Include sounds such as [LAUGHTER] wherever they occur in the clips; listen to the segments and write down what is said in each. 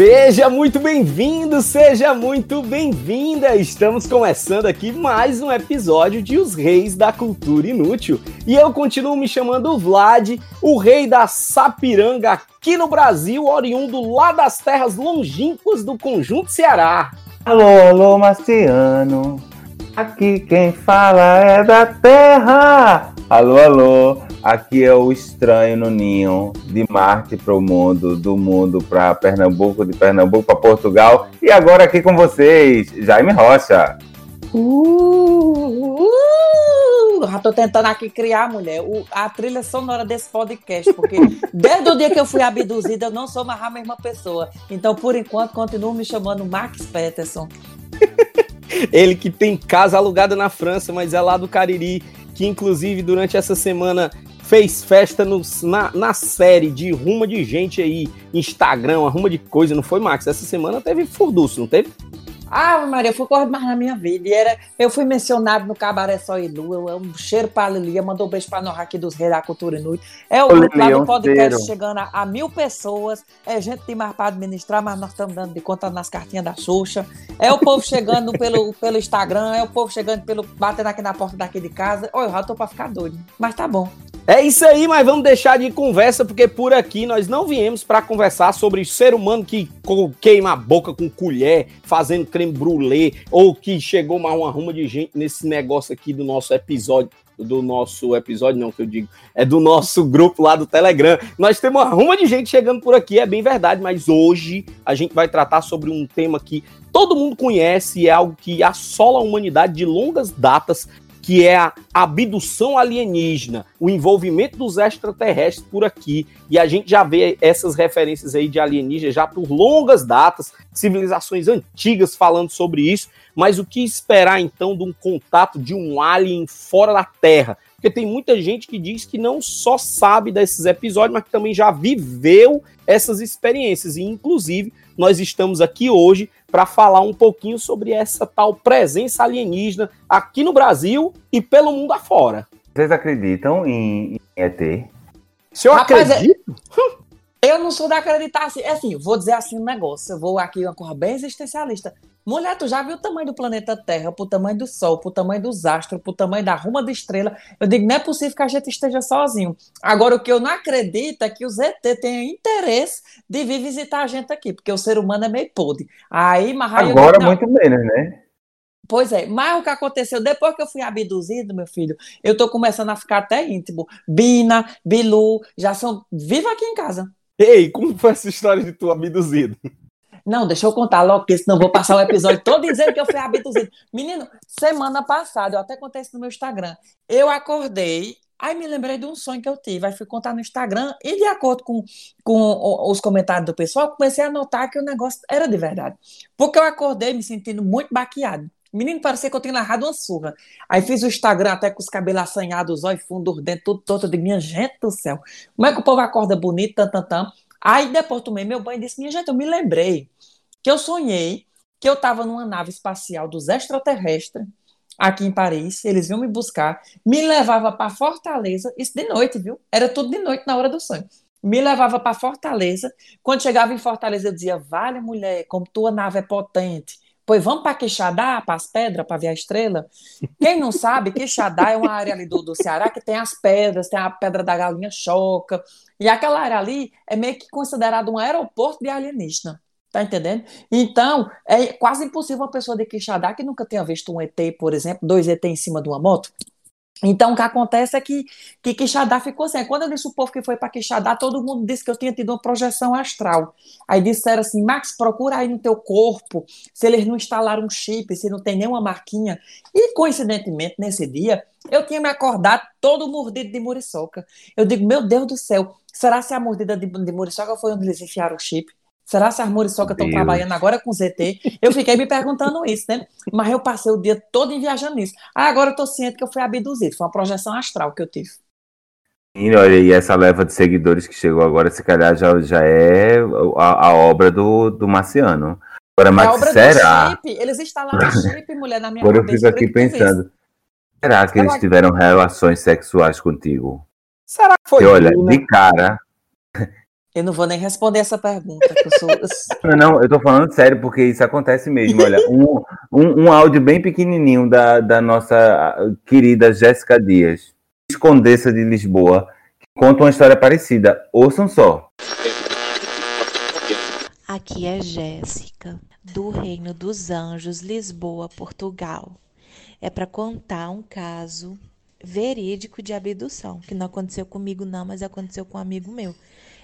Seja muito bem-vindo, seja muito bem-vinda! Estamos começando aqui mais um episódio de Os Reis da Cultura Inútil. E eu continuo me chamando Vlad, o rei da Sapiranga aqui no Brasil, oriundo lá das terras longínquas do Conjunto Ceará. Alô, alô, Marciano. Aqui quem fala é da Terra. Alô, alô. Aqui é o estranho no ninho, de Marte para o mundo, do mundo para Pernambuco, de Pernambuco para Portugal. E agora aqui com vocês, Jaime Rocha. Uh, uh, já tô tentando aqui criar, mulher, o- a trilha sonora desse podcast, porque desde o dia que eu fui abduzida, eu não sou mais a mesma pessoa. Então, por enquanto, continuo me chamando Max Peterson. Ele que tem casa alugada na França, mas é lá do Cariri, que inclusive durante essa semana fez festa nos- na, na série de Ruma de Gente aí, Instagram, arruma de coisa, não foi, Max? Essa semana teve furduço, não teve? Ah, Maria, eu fui correr mais na minha vida. E era, eu fui mencionado no Cabaré Só e Lu. Eu, um cheiro pra Lilia. Mandou um beijo pra nós aqui dos Reis da Cultura Inútil. É o grupo lá do podcast cheiro. chegando a, a mil pessoas. É gente demais pra administrar, mas nós estamos dando de conta nas cartinhas da Xuxa. É o povo chegando pelo, [LAUGHS] pelo Instagram. É o povo chegando pelo. batendo aqui na porta daqui de casa. Olha, eu já tô pra ficar doido. Mas tá bom. É isso aí, mas vamos deixar de conversa, porque por aqui nós não viemos para conversar sobre ser humano que queima a boca com colher, fazendo creme brulee, ou que chegou mais uma ruma de gente nesse negócio aqui do nosso episódio. Do nosso episódio, não, que eu digo, é do nosso grupo lá do Telegram. Nós temos uma ruma de gente chegando por aqui, é bem verdade, mas hoje a gente vai tratar sobre um tema que todo mundo conhece é algo que assola a humanidade de longas datas, que é a abdução alienígena, o envolvimento dos extraterrestres por aqui. E a gente já vê essas referências aí de alienígenas já por longas datas, civilizações antigas falando sobre isso. Mas o que esperar então de um contato de um alien fora da Terra? Porque tem muita gente que diz que não só sabe desses episódios, mas que também já viveu essas experiências. E, inclusive, nós estamos aqui hoje para falar um pouquinho sobre essa tal presença alienígena aqui no Brasil e pelo mundo afora. Vocês acreditam em, em ET? Se eu Rapaz, é- acredito, Eu não sou de acreditar assim. É assim, vou dizer assim um negócio. Eu vou aqui uma coisa bem existencialista. Mulher, tu já viu o tamanho do planeta Terra, pro tamanho do Sol, pro tamanho dos astros, pro tamanho da ruma de estrela? Eu digo, não é possível que a gente esteja sozinho. Agora, o que eu não acredito é que os ET tenham interesse de vir visitar a gente aqui, porque o ser humano é meio podre. Aí, eu Agora, não. muito menos, né? Pois é, mas o que aconteceu depois que eu fui abduzido, meu filho, eu tô começando a ficar até íntimo. Bina, Bilu, já são viva aqui em casa. ei, como foi essa história de tu abduzido? Não, deixa eu contar logo, porque senão vou passar o episódio todo dizendo que eu fui abduzido. Menino, semana passada, eu até contei isso no meu Instagram. Eu acordei, aí me lembrei de um sonho que eu tive. Aí fui contar no Instagram, e de acordo com, com os comentários do pessoal, comecei a notar que o negócio era de verdade. Porque eu acordei me sentindo muito baqueado. Menino, parecia que eu tinha narrado uma surra. Aí fiz o Instagram até com os cabelos assanhados, os olhos fundos, os dentes tudo. Eu digo, minha gente do céu, como é que o povo acorda bonito, tan, tan, tan. Aí depois tomei meu banho e disse, minha gente, eu me lembrei que eu sonhei que eu estava numa nave espacial dos extraterrestres aqui em Paris, eles vinham me buscar, me levava para Fortaleza, isso de noite, viu? Era tudo de noite na hora do sonho. Me levava para Fortaleza. Quando chegava em Fortaleza, eu dizia: Vale, mulher, como tua nave é potente. Pois vamos para Quixadá, para as pedras, para ver a estrela. Quem não sabe, Quixadá é uma área ali do, do Ceará que tem as pedras, tem a pedra da galinha choca. E aquela área ali é meio que considerado um aeroporto de alienígena. Tá entendendo? Então, é quase impossível uma pessoa de Quixadá que nunca tenha visto um ET, por exemplo, dois ET em cima de uma moto, Então, o que acontece é que, que Quixadá ficou assim. Quando eu disse o povo que foi para Quixadá, todo mundo disse que eu tinha tido uma projeção astral. Aí disseram assim, Max, procura aí no teu corpo se eles não instalaram um chip, se não tem nenhuma marquinha. E, coincidentemente, nesse dia, eu tinha me acordado todo mordido de muriçoca. Eu digo, meu Deus do céu, será se a mordida de, de muriçoca foi onde eles enfiaram o chip? Será se as muriçocas estão trabalhando agora com ZT? Eu fiquei me perguntando isso, né? Mas eu passei o dia todo viajando nisso. Ah, agora eu tô ciente que eu fui abduzido. Foi uma projeção astral que eu tive. E olha, e essa leva de seguidores que chegou agora, se calhar já, já é a, a obra do, do Marciano. Agora, mas é a obra será? do chip. Eles instalaram chip, mulher, na minha Agora eu cabeça, fico aqui eu que tu pensando. Será que eles tiveram relações sexuais contigo? Será que foi E olha, Luna? de cara. Eu não vou nem responder essa pergunta, que eu sou. Não, não, eu tô falando sério, porque isso acontece mesmo. Olha, [LAUGHS] um, um, um áudio bem pequenininho da, da nossa querida Jéssica Dias, escondessa de Lisboa, que conta uma história parecida. Ouçam só. Aqui é Jéssica, do Reino dos Anjos, Lisboa, Portugal. É para contar um caso verídico de abdução, que não aconteceu comigo não, mas aconteceu com um amigo meu.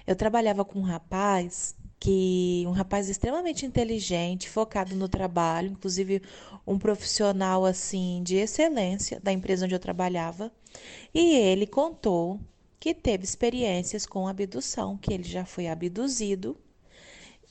Eu trabalhava com um rapaz que um rapaz extremamente inteligente, focado no trabalho, inclusive um profissional assim de excelência da empresa onde eu trabalhava, e ele contou que teve experiências com abdução, que ele já foi abduzido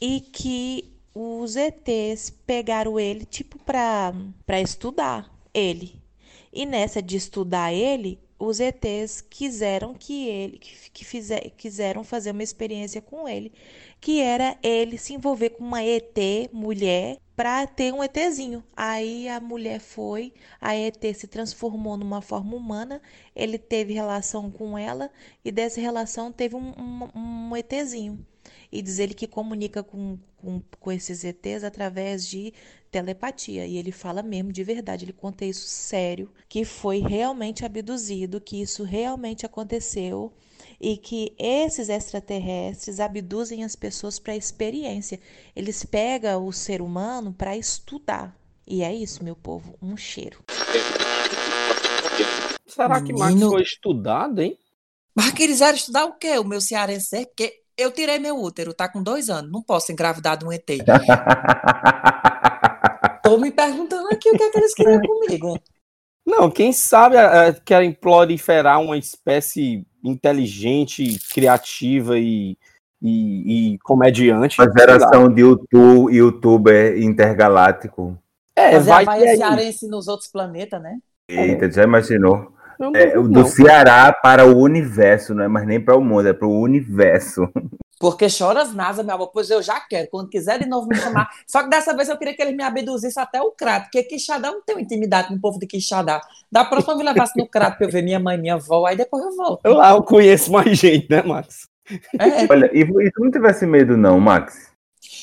e que os ETs pegaram ele tipo para para estudar ele. E nessa de estudar ele, os ETs quiseram que ele que, fizer, quiseram fazer uma experiência com ele, que era ele se envolver com uma ET mulher para ter um ETzinho. Aí a mulher foi, a ET se transformou numa forma humana, ele teve relação com ela e dessa relação teve um, um, um ETzinho. E diz ele que comunica com, com, com esses ETs através de telepatia. E ele fala mesmo de verdade, ele conta isso sério, que foi realmente abduzido, que isso realmente aconteceu e que esses extraterrestres abduzem as pessoas para experiência. Eles pegam o ser humano para estudar. E é isso, meu povo, um cheiro. Será que Max Menino. foi estudado, hein? Mas quiseram estudar o quê? O meu cearense? Porque eu tirei meu útero, tá com dois anos. Não posso engravidar de um ET. [LAUGHS] Tô me perguntando aqui o que é que eles queriam comigo. Não, quem sabe eh, querem proliferar uma espécie inteligente, criativa e, e, e comediante. Uma geração de YouTube, youtuber intergaláctico. É, Fazer a vai Baía ter aí. cearense nos outros planetas, né? Eita, já imaginou? Não É, duvido, do não. Ceará para o universo, não é mais nem para o mundo, é para o universo. [LAUGHS] Porque choras NASA, meu amor. Pois eu já quero. Quando quiser de novo me chamar. Só que dessa vez eu queria que eles me abduzissem até o crato. Porque Quixadá não tem intimidade com o povo de Quixadá. Da próxima eu me levasse no crato pra eu ver minha mãe, minha avó. Aí depois eu volto. Lá eu conheço mais gente, né, Max? É. Olha, e, e tu não tivesse medo, não, Max?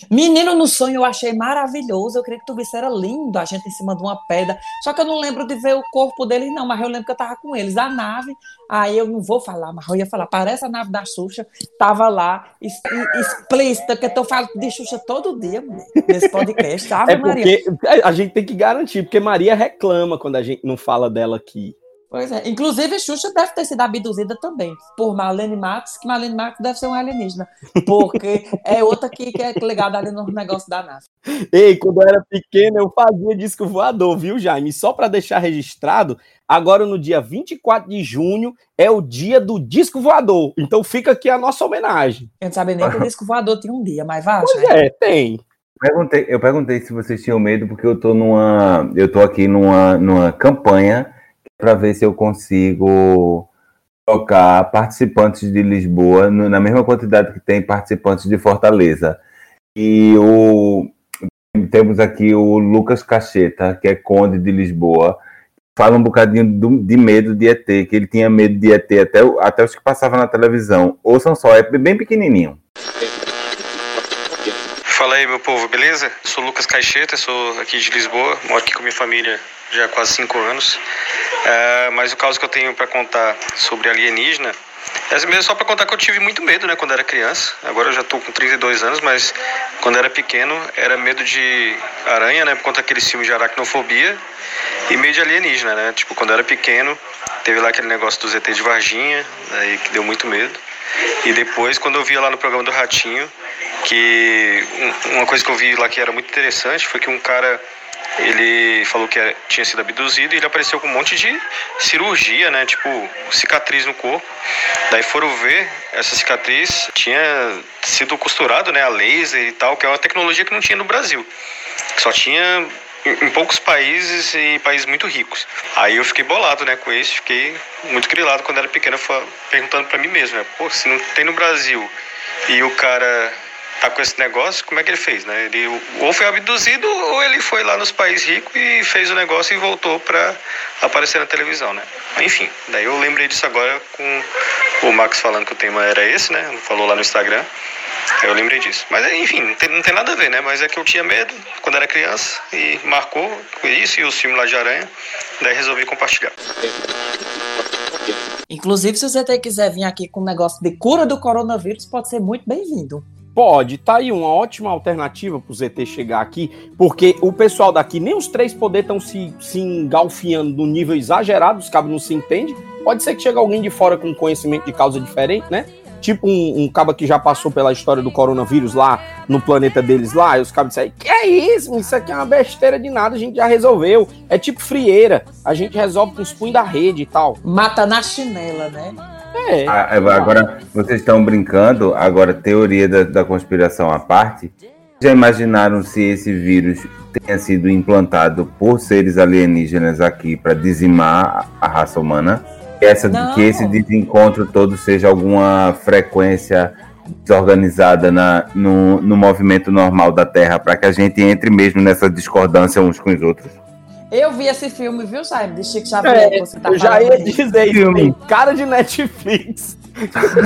Menino no sonho eu achei maravilhoso. Eu queria que tu visse, era lindo a gente em cima de uma pedra. Só que eu não lembro de ver o corpo deles, não. Mas eu lembro que eu tava com eles. A nave, aí eu não vou falar, mas eu ia falar. Parece a nave da Xuxa. Tava lá, explícita, que eu falo de Xuxa todo dia, nesse podcast. Ave É Maria. porque a gente tem que garantir, porque Maria reclama quando a gente não fala dela aqui. Pois é. Inclusive, Xuxa deve ter sido abduzida também por Marlene Matos, que Marlene Matos deve ser um alienígena. Porque [LAUGHS] é outra que, que é ligada ali no negócio da NASA. Ei, quando eu era pequeno, eu fazia disco voador, viu, Jaime? Só para deixar registrado, agora no dia 24 de junho é o dia do disco voador. Então fica aqui a nossa homenagem. Eu não sabia nem que o [LAUGHS] disco voador tinha um dia, mas vai, Pois é, tem. Perguntei, eu perguntei se vocês tinham medo, porque eu tô numa. Eu tô aqui numa, numa campanha para ver se eu consigo colocar participantes de Lisboa no- na mesma quantidade que tem participantes de Fortaleza. E o, temos aqui o Lucas Cacheta, que é conde de Lisboa. Fala um bocadinho do- de medo de ET, que ele tinha medo de ET até, até os que passavam na televisão. Ouçam só, é bem pequenininho. Fala aí, meu povo, beleza? Sou Lucas Caixeta, sou aqui de Lisboa, moro aqui com minha família já há quase cinco anos. Ah, mas o caso que eu tenho para contar sobre alienígena Essa mesmo só pra contar que eu tive muito medo, né, quando era criança. Agora eu já tô com 32 anos, mas quando era pequeno era medo de aranha, né, por conta daquele filme de aracnofobia e medo de alienígena, né? Tipo, quando era pequeno, teve lá aquele negócio do ZT de Varginha, aí que deu muito medo. E depois, quando eu via lá no programa do Ratinho, que um- uma coisa que eu vi lá que era muito interessante foi que um cara ele falou que era- tinha sido abduzido e ele apareceu com um monte de cirurgia, né? Tipo, cicatriz no corpo. Daí foram ver, essa cicatriz tinha sido costurado, né? A laser e tal, que é uma tecnologia que não tinha no Brasil. Só tinha em poucos países e países muito ricos. Aí eu fiquei bolado, né, com isso, fiquei muito grilado quando era pequeno, perguntando pra mim mesmo, né, pô, se não tem no Brasil e o cara tá com esse negócio, como é que ele fez, né? Ele ou foi abduzido ou ele foi lá nos países ricos e fez o negócio e voltou pra aparecer na televisão, né? Enfim, daí eu lembrei disso agora com o Max falando que o tema era esse, né? Falou lá no Instagram. Eu lembrei disso. Mas enfim, não tem, não tem nada a ver, né? Mas é que eu tinha medo quando era criança e marcou isso e os filmes lá de aranha. Daí resolvi compartilhar. Inclusive, se o ZT quiser vir aqui com um negócio de cura do coronavírus, pode ser muito bem-vindo. Pode, tá aí uma ótima alternativa pro ZT chegar aqui, porque o pessoal daqui, nem os três poderes estão se, se engalfiando no nível exagerado, os cabos não se entendem. Pode ser que chegue alguém de fora com conhecimento de causa diferente, né? Tipo um, um cabo que já passou pela história do coronavírus lá no planeta deles lá, e os cabos disseram, que é isso? Isso aqui é uma besteira de nada, a gente já resolveu. É tipo frieira, a gente resolve com os punhos da rede e tal. Mata na chinela, né? É. Ah, Agora, vocês estão brincando, agora, teoria da, da conspiração à parte. Já imaginaram se esse vírus tenha sido implantado por seres alienígenas aqui para dizimar a a raça humana? Que, essa, Não. que esse desencontro todo seja alguma frequência desorganizada na, no, no movimento normal da Terra, para que a gente entre mesmo nessa discordância uns com os outros? Eu vi esse filme, viu, Simon? De Chico Xavier, que você tá eu já ia aí. dizer isso, cara de Netflix.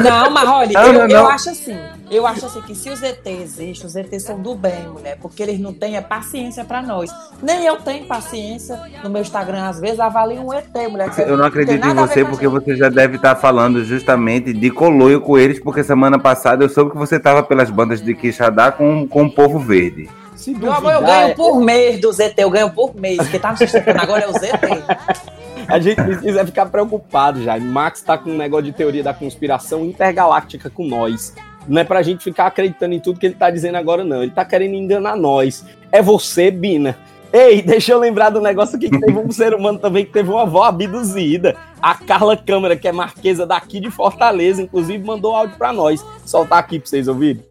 Não, mas olha, Não, eu, não, eu não. acho assim. Eu acho assim que se os ET existem, os ET são do bem, mulher, porque eles não têm é paciência pra nós. Nem eu tenho paciência no meu Instagram, às vezes avalio um ET, mulher. que Eu não acredito em a você a porque você já deve estar falando justamente de coloio com eles, porque semana passada eu soube que você estava pelas bandas de Quixadá com, com o povo verde. Se Meu amor, eu duvidar, ganho por mês do ZT, eu ganho por mês. Quem tá me sustentando agora é o ZT. [LAUGHS] A gente precisa ficar preocupado já. Max tá com um negócio de teoria da conspiração intergaláctica com nós. Não é pra gente ficar acreditando em tudo que ele tá dizendo agora, não. Ele tá querendo enganar nós. É você, Bina. Ei, deixa eu lembrar do negócio aqui que teve um ser humano também que teve uma avó abduzida. A Carla Câmara, que é marquesa daqui de Fortaleza, inclusive mandou áudio pra nós. Soltar aqui pra vocês ouvirem.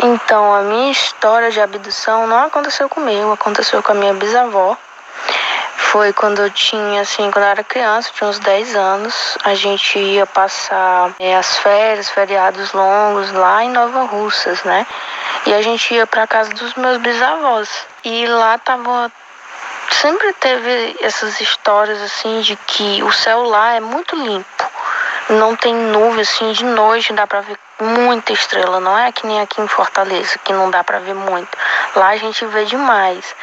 Então, a minha história de abdução não aconteceu comigo, aconteceu com a minha bisavó. Foi quando eu tinha, assim, quando eu era criança, tinha uns 10 anos. A gente ia passar eh, as férias, feriados longos lá em Nova Russas, né? E a gente ia pra casa dos meus bisavós. E lá tava sempre teve essas histórias assim de que o céu lá é muito limpo. Não tem nuvem assim de noite, dá pra ver muita estrela, não é que nem aqui em Fortaleza, que não dá pra ver muito. Lá a gente vê demais.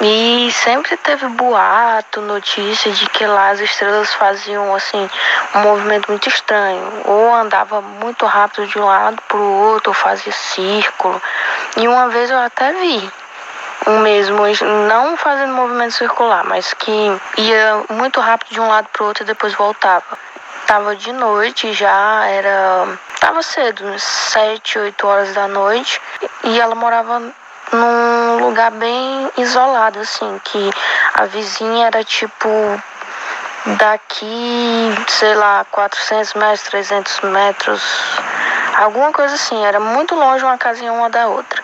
E sempre teve boato, notícia de que lá as estrelas faziam assim um movimento muito estranho, ou andava muito rápido de um lado pro outro, ou fazia círculo. E uma vez eu até vi um mesmo, não fazendo movimento circular, mas que ia muito rápido de um lado pro outro e depois voltava. Tava de noite já, era. Tava cedo, uns 7, 8 horas da noite, e ela morava num lugar bem isolado, assim, que a vizinha era tipo daqui, sei lá, 400 metros, 300 metros, alguma coisa assim, era muito longe uma casinha uma da outra.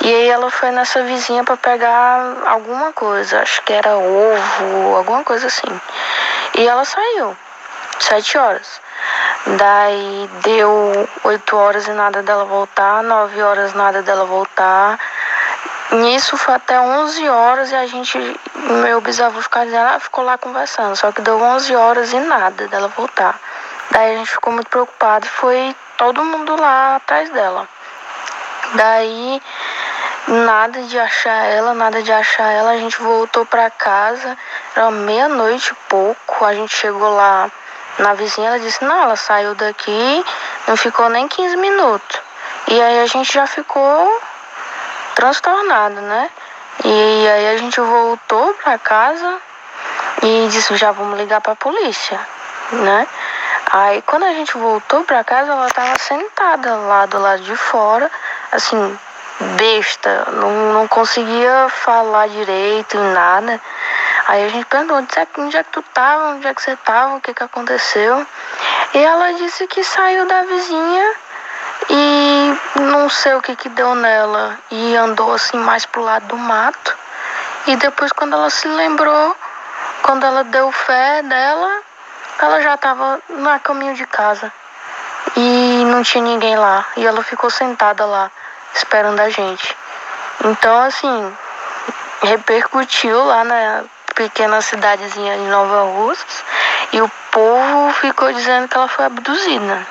E aí ela foi nessa vizinha para pegar alguma coisa, acho que era ovo, alguma coisa assim. E ela saiu, sete horas. Daí deu oito horas e nada dela voltar, nove horas nada dela voltar. Nisso foi até 11 horas e a gente, meu bisavô ficava dizendo, ah, ficou lá conversando. Só que deu 11 horas e nada dela voltar. Daí a gente ficou muito preocupado foi todo mundo lá atrás dela. Daí, nada de achar ela, nada de achar ela. A gente voltou pra casa, era meia-noite e pouco. A gente chegou lá na vizinha, ela disse, não, ela saiu daqui, não ficou nem 15 minutos. E aí a gente já ficou transtornado, né? E aí a gente voltou pra casa e disse, já vamos ligar pra polícia, né? Aí quando a gente voltou pra casa, ela tava sentada lá do lado de fora, assim, besta, não, não conseguia falar direito, nada. Aí a gente perguntou, onde é, onde é que tu tava, onde é que você tava, o que que aconteceu? E ela disse que saiu da vizinha e não sei o que que deu nela e andou assim mais pro lado do mato. E depois quando ela se lembrou, quando ela deu fé dela, ela já tava no caminho de casa. E não tinha ninguém lá. E ela ficou sentada lá, esperando a gente. Então, assim, repercutiu lá na pequena cidadezinha de Nova Russas. E o povo ficou dizendo que ela foi abduzida.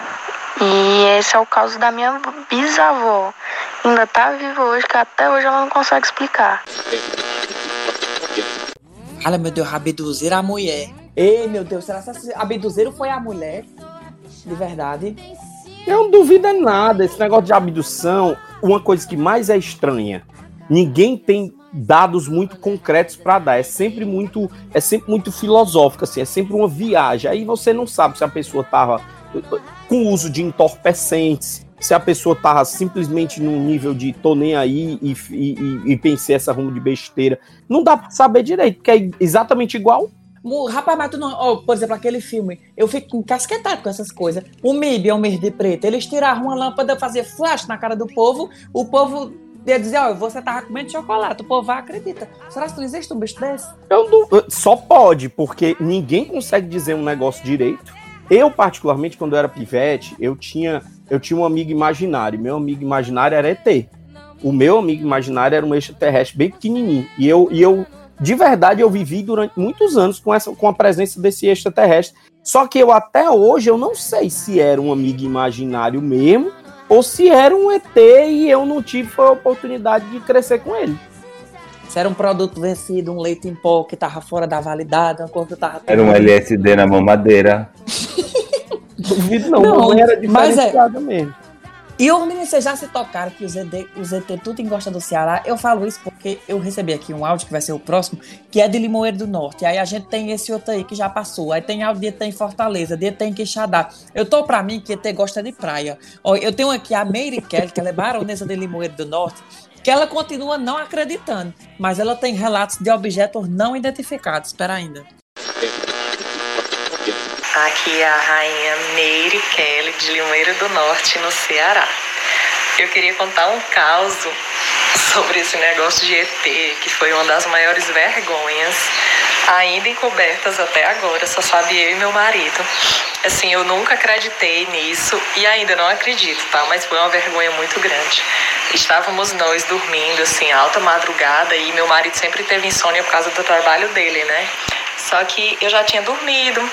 E esse é o caso da minha bisavó. Ainda tá viva hoje, que até hoje ela não consegue explicar. Olha, meu Deus, abduziram a mulher. Ei, meu Deus, será que abduziram foi a mulher? De verdade? Eu não duvido nada. Esse negócio de abdução, uma coisa que mais é estranha. Ninguém tem dados muito concretos para dar. É sempre muito, é sempre muito filosófico, assim. É sempre uma viagem. Aí você não sabe se a pessoa tava com uso de entorpecentes, se a pessoa tava simplesmente num nível de tô nem aí e, e, e pensei essa rumo de besteira. Não dá pra saber direito, porque é exatamente igual. Rapaz, mas tu não. ó, por exemplo, aquele filme, eu fico encasquetado com essas coisas. O MIB é o mês de preto. Eles tiravam uma lâmpada, fazer flash na cara do povo, o povo ia dizer, ó, você tava comendo chocolate, o povo acredita. Será que não existe um bicho desse? Eu não- só pode, porque ninguém consegue dizer um negócio direito. Eu, particularmente, quando eu era pivete, eu tinha, eu tinha um amigo imaginário. Meu amigo imaginário era ET. O meu amigo imaginário era um extraterrestre bem pequenininho. E eu, e eu de verdade, eu vivi durante muitos anos com, essa, com a presença desse extraterrestre. Só que eu, até hoje, eu não sei se era um amigo imaginário mesmo ou se era um ET e eu não tive a oportunidade de crescer com ele. Se era um produto vencido, um leite em pó que tava fora da validade, uma coisa que tava. Era um LSD na mamadeira. [LAUGHS] Duvido não, Não, não era mas é- diferenciada mesmo. E ô, menino, vocês já se tocaram que os os ET tudo engosta do Ceará? Eu falo isso porque eu recebi aqui um áudio que vai ser o próximo, que é de Limoeiro do Norte. Aí a gente tem esse outro aí que já passou. Aí tem áudio de ET em Fortaleza, de ET em Quixadá. Eu tô pra mim que ET gosta de praia. Ó, eu tenho aqui a Meire Kelly, que ela é baronesa de Limoeiro do Norte, que ela continua não acreditando, mas ela tem relatos de objetos não identificados. Espera ainda. Aqui é a rainha Meire Kelly de Limoeiro do Norte, no Ceará. Eu queria contar um caos sobre esse negócio de ET, que foi uma das maiores vergonhas, ainda encobertas até agora, só sabe eu e meu marido. Assim, eu nunca acreditei nisso e ainda não acredito, tá? Mas foi uma vergonha muito grande. Estávamos nós dormindo, assim, alta madrugada, e meu marido sempre teve insônia por causa do trabalho dele, né? Só que eu já tinha dormido,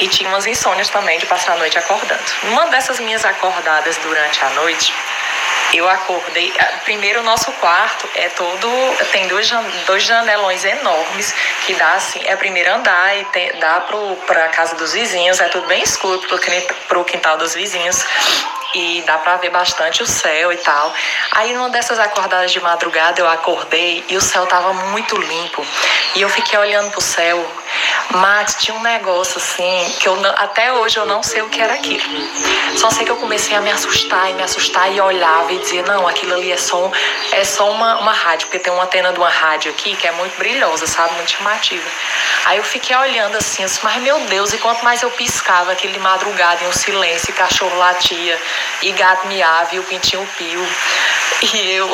e tinha umas insônias também de passar a noite acordando. Numa dessas minhas acordadas durante a noite, eu acordei. Primeiro, o nosso quarto é todo. Tem dois, dois janelões enormes que dá assim. É o primeiro andar e tem- dá pro, pra casa dos vizinhos. É tudo bem escuro quin- pro quintal dos vizinhos. E dá pra ver bastante o céu e tal. Aí, numa dessas acordadas de madrugada, eu acordei e o céu tava muito limpo. E eu fiquei olhando pro céu. Max, tinha um negócio assim que eu não- até hoje eu não sei o que era aquilo. Só sei que eu comecei a me assustar e me assustar e olhava e dizia, não, aquilo ali é só, um- é só uma, uma rádio, porque tem uma antena de uma rádio aqui que é muito brilhosa, sabe? Muito chamativa. Aí eu fiquei olhando assim, disse, mas meu Deus, e quanto mais eu piscava, aquele de madrugada em um silêncio, e cachorro latia, e gato miava, e o pintinho pio. E eu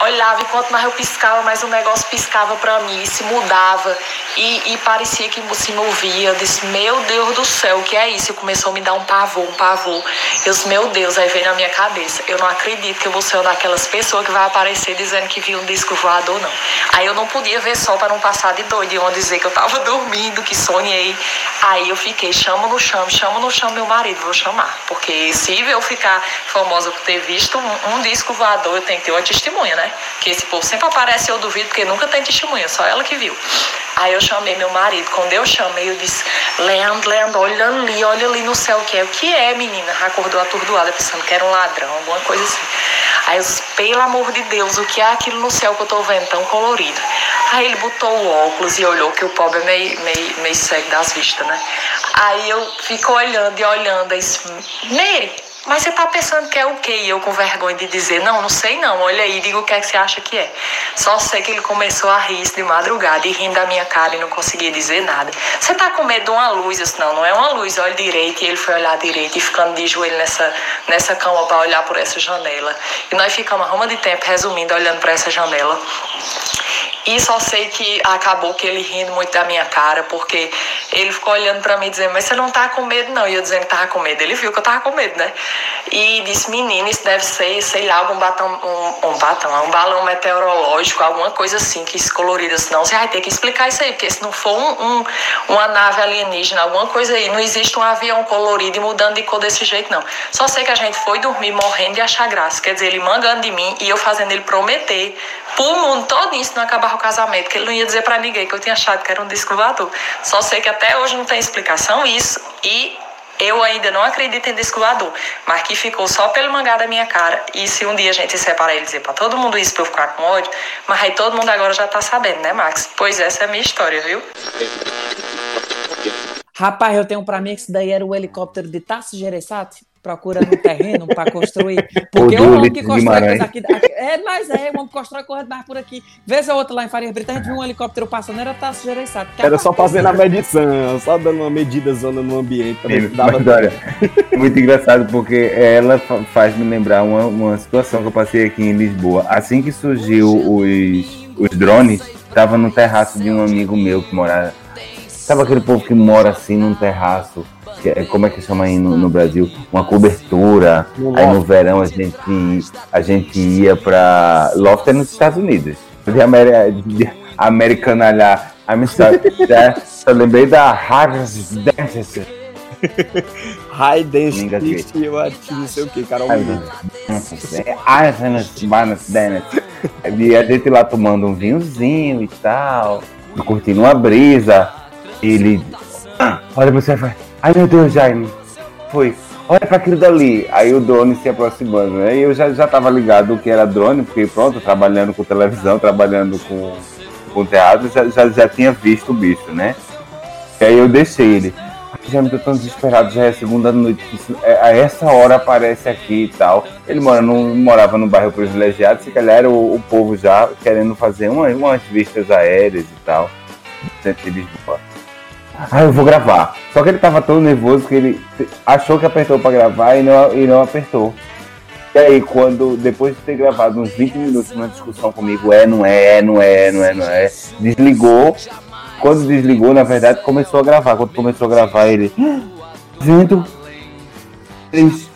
olhava e quanto mais eu piscava, mais o negócio piscava pra mim, e se mudava e, e parecia que se movia. Eu disse, meu Deus do céu, o que é isso? E começou a me dar um pavor, um pavor. Eu disse, meu Deus, aí veio na minha cabeça. Eu não acredito que eu vou ser uma daquelas pessoas que vai aparecer dizendo que viu um disco voador, não. Aí eu não podia ver só para não passar de doido, iam dizer que eu tava [LAUGHS] dormindo, que sonhei. Aí eu fiquei, chama no chão, chama no chão meu marido, vou chamar. Porque se eu ficar famosa por ter visto um, um disco voador, voador, eu tenho que ter uma testemunha, né? Que esse povo sempre aparece, eu duvido, porque nunca tem testemunha, só ela que viu. Aí eu chamei meu marido. Quando eu chamei, eu disse: Leandro, Leandro, olha ali, olha ali no céu o que é. O que é, menina? Acordou atordoada, pensando que era um ladrão, alguma coisa assim. Aí eu disse: pelo amor de Deus, o que é aquilo no céu que eu tô vendo tão colorido? Aí ele botou o óculos e olhou, que o pobre é meio, meio, meio cego das vistas, né? Aí eu fico olhando e olhando, aí disse: Mary, mas você tá pensando que é o quê? E eu com vergonha de dizer, não, não sei não, olha aí, diga o que é que você acha que é. Só sei que ele começou a rir de madrugada e rindo da minha cara e não conseguia dizer nada. Você tá com medo de uma luz? Disse, não, não é uma luz, olha direito. E ele foi olhar direito e ficando de joelho nessa, nessa cama para olhar por essa janela. E nós ficamos uma de tempo, resumindo, olhando para essa janela. E só sei que acabou que ele rindo muito da minha cara, porque ele ficou olhando para mim dizendo, mas você não tá com medo não. E eu dizendo que tava com medo. Ele viu que eu tava com medo, né? E disse, menina, isso deve ser, sei lá, algum batom, um, um batom, um balão meteorológico, alguma coisa assim, que colorida. Senão você vai ter que explicar isso aí, porque se não for um, um, uma nave alienígena, alguma coisa aí, não existe um avião colorido e mudando de cor desse jeito, não. Só sei que a gente foi dormir morrendo de achar graça. Quer dizer, ele mangando de mim e eu fazendo ele prometer pro mundo todo isso não acabar o casamento, que ele não ia dizer para ninguém que eu tinha achado que era um disco voador. Só sei que até hoje não tem explicação isso e eu ainda não acredito em disco voador, mas que ficou só pelo mangá da minha cara. E se um dia a gente separar ele dizer para todo mundo isso pra eu ficar com ódio, mas aí todo mundo agora já tá sabendo, né, Max? Pois essa é a minha história, viu? Rapaz, eu tenho pra mim que isso daí era o helicóptero de Tassi Gereissati procurando um terreno para construir. [LAUGHS] Porque o homem que constrói coisa aqui, aqui. É, mas é, o homem que constrói coisa mais por aqui. Vez ou outra lá em Faria Brita, a gente viu um helicóptero passando, era Tassi Gereissati. Era só fazendo a medição, só dando uma medida zona no ambiente. Dava... Mas, olha, é muito engraçado porque ela faz me lembrar uma, uma situação que eu passei aqui em Lisboa. Assim que surgiu os, os drones, estava no terraço de um amigo meu que morava. Sabe aquele povo que mora assim num terraço? Que é, como é que chama aí no, no Brasil? Uma cobertura. Aí no verão a gente, a gente ia pra. Loft é nos Estados Unidos. De, América, de americanalhar. I'm sorry. [LAUGHS] Só lembrei da Harris Dance. High Dance eu acho que não sei o que, Carol. E a gente lá tomando um vinhozinho e tal, curtindo uma brisa. Ele. Ah, olha você vai. Ai meu Deus, Jaime. Foi. Olha para aquilo dali. Aí o drone se aproximando, né? E eu já, já tava ligado que era drone, porque pronto, trabalhando com televisão, trabalhando com, com teatro, já, já, já tinha visto o bicho, né? E aí eu deixei ele. Já me tô tão desesperado, já é segunda noite. É, a essa hora aparece aqui e tal. Ele mora no, morava no bairro privilegiado, se calhar era o, o povo já querendo fazer uma, umas vistas aéreas e tal. Centro de Lisboa. Ah, eu vou gravar. Só que ele tava tão nervoso que ele achou que apertou para gravar e não, e não apertou. E aí, quando, depois de ter gravado uns 20 minutos uma discussão comigo, é, não é, é, não é, não é, não é, desligou. Quando desligou, na verdade, começou a gravar. Quando começou a gravar, ele. Vendo. Eles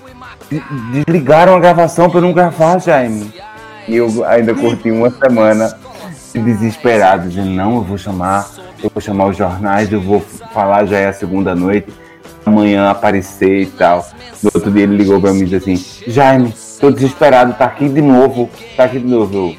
desligaram a gravação para não gravar, Jaime. E eu ainda curti uma semana desesperado, dizendo, não, eu vou chamar eu vou chamar os jornais, eu vou falar, já é a segunda noite, amanhã aparecer e tal. No outro dia ele ligou pra mim e disse assim, Jaime, tô desesperado, tá aqui de novo, tá aqui de novo. Eu,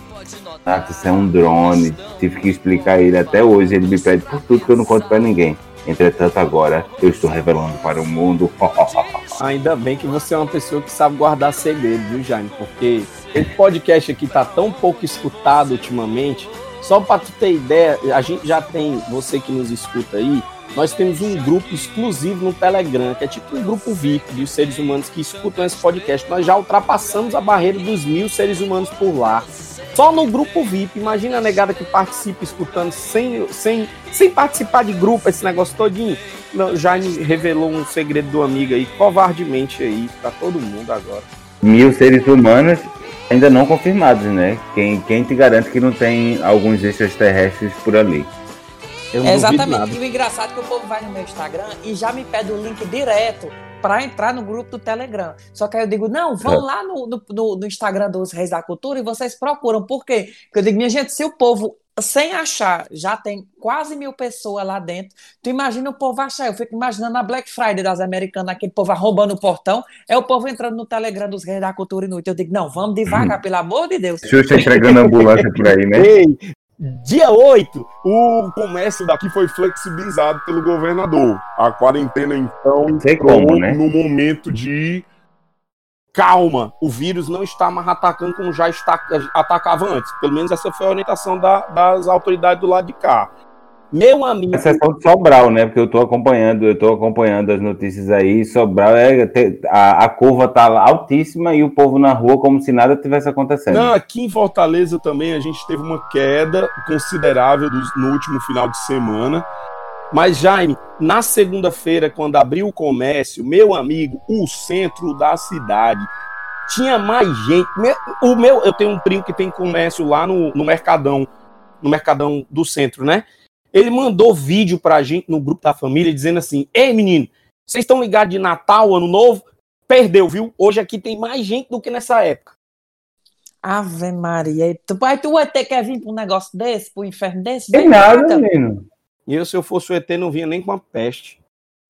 ah, isso é um drone, tive que explicar a ele até hoje, ele me pede por tudo que eu não conto pra ninguém. Entretanto, agora eu estou revelando para o mundo. [LAUGHS] Ainda bem que você é uma pessoa que sabe guardar segredo, viu, Jaime? Porque esse podcast aqui tá tão pouco escutado ultimamente só para tu ter ideia, a gente já tem, você que nos escuta aí, nós temos um grupo exclusivo no Telegram, que é tipo um grupo VIP de seres humanos que escutam esse podcast. Nós já ultrapassamos a barreira dos mil seres humanos por lá. Só no grupo VIP. Imagina a negada que participa escutando sem, sem, sem participar de grupo, esse negócio todinho. Já revelou um segredo do amigo aí, covardemente aí, para todo mundo agora. Mil seres humanos ainda não confirmados, né? Quem, quem te garante que não tem alguns extraterrestres por ali? É exatamente. E o engraçado é que o povo vai no meu Instagram e já me pede o link direto para entrar no grupo do Telegram. Só que aí eu digo, não, vão é. lá no, no, no, Instagram dos Reis da Cultura e vocês procuram. Por quê? Porque eu digo, minha gente, se o povo sem achar, já tem quase mil pessoas lá dentro. Tu imagina o povo achar, eu fico imaginando a Black Friday das americanas, aquele povo arrombando o portão, é o povo entrando no Telegram dos Reis da Cultura Inútil. Eu digo, não, vamos devagar, pelo amor de Deus. Xuxa entregando ambulância por aí, né? Ei, dia 8, o comércio daqui foi flexibilizado pelo governador. A quarentena, então, Sei como, né? no momento de calma. O vírus não está mais atacando como já está, atacava antes. Pelo menos essa foi a orientação da- das autoridades do lado de cá. Meu amigo. Exceção de Sobral, né? Porque eu tô acompanhando, eu tô acompanhando as notícias aí. Sobral é a, a curva tá altíssima e o povo na rua como se nada tivesse acontecendo. Não, aqui em Fortaleza também a gente teve uma queda considerável no último final de semana. Mas, Jaime, na segunda-feira, quando abriu o comércio, meu amigo, o centro da cidade tinha mais gente. O meu, eu tenho um primo que tem comércio lá no, no Mercadão, no Mercadão do centro, né? Ele mandou vídeo pra gente no grupo da família dizendo assim: Ei, menino, vocês estão ligados de Natal, Ano Novo? Perdeu, viu? Hoje aqui tem mais gente do que nessa época. Ave Maria. Tu, aí tu vai ter que vir para um negócio desse, um inferno desse? Tem nada, nada. menino. E eu, se eu fosse o ET, não vinha nem com a peste.